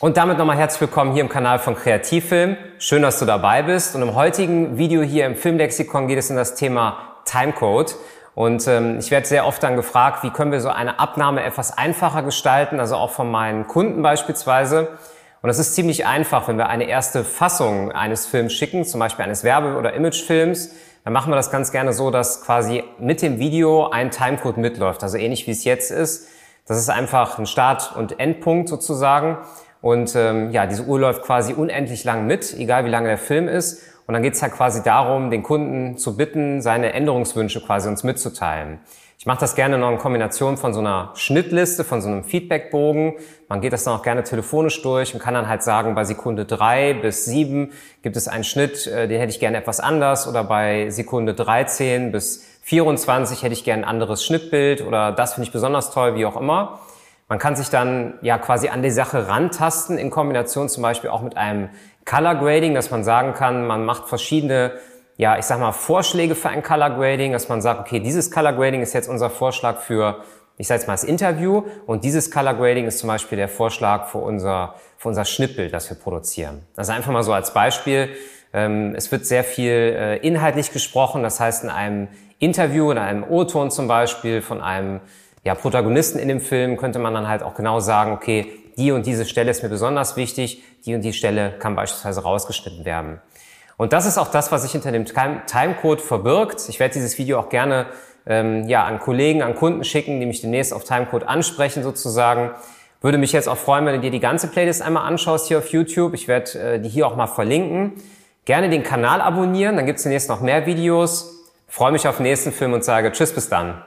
Und damit nochmal herzlich willkommen hier im Kanal von Kreativfilm. Schön, dass du dabei bist. Und im heutigen Video hier im Filmlexikon geht es um das Thema Timecode. Und ähm, ich werde sehr oft dann gefragt, wie können wir so eine Abnahme etwas einfacher gestalten, also auch von meinen Kunden beispielsweise. Und das ist ziemlich einfach, wenn wir eine erste Fassung eines Films schicken, zum Beispiel eines Werbe- oder Imagefilms, dann machen wir das ganz gerne so, dass quasi mit dem Video ein Timecode mitläuft, also ähnlich wie es jetzt ist. Das ist einfach ein Start- und Endpunkt sozusagen. Und ähm, ja, diese Uhr läuft quasi unendlich lang mit, egal wie lange der Film ist. Und dann geht es halt quasi darum, den Kunden zu bitten, seine Änderungswünsche quasi uns mitzuteilen. Ich mache das gerne noch in Kombination von so einer Schnittliste, von so einem Feedbackbogen. Man geht das dann auch gerne telefonisch durch und kann dann halt sagen, bei Sekunde drei bis sieben gibt es einen Schnitt, äh, den hätte ich gerne etwas anders. Oder bei Sekunde 13 bis 24 hätte ich gerne ein anderes Schnittbild oder das finde ich besonders toll, wie auch immer. Man kann sich dann ja quasi an die Sache rantasten in Kombination zum Beispiel auch mit einem Color Grading, dass man sagen kann, man macht verschiedene, ja, ich sag mal Vorschläge für ein Color Grading, dass man sagt, okay, dieses Color Grading ist jetzt unser Vorschlag für, ich sage jetzt mal das Interview und dieses Color Grading ist zum Beispiel der Vorschlag für unser, für unser Schnittbild, das wir produzieren. Also einfach mal so als Beispiel. Ähm, es wird sehr viel äh, inhaltlich gesprochen, das heißt in einem Interview, in einem O-Ton zum Beispiel von einem ja, Protagonisten in dem Film könnte man dann halt auch genau sagen, okay, die und diese Stelle ist mir besonders wichtig, die und die Stelle kann beispielsweise rausgeschnitten werden. Und das ist auch das, was sich hinter dem Timecode verbirgt. Ich werde dieses Video auch gerne ähm, ja, an Kollegen, an Kunden schicken, die mich demnächst auf Timecode ansprechen sozusagen. Würde mich jetzt auch freuen, wenn du dir die ganze Playlist einmal anschaust hier auf YouTube. Ich werde äh, die hier auch mal verlinken. Gerne den Kanal abonnieren, dann gibt es demnächst noch mehr Videos. freue mich auf den nächsten Film und sage Tschüss, bis dann.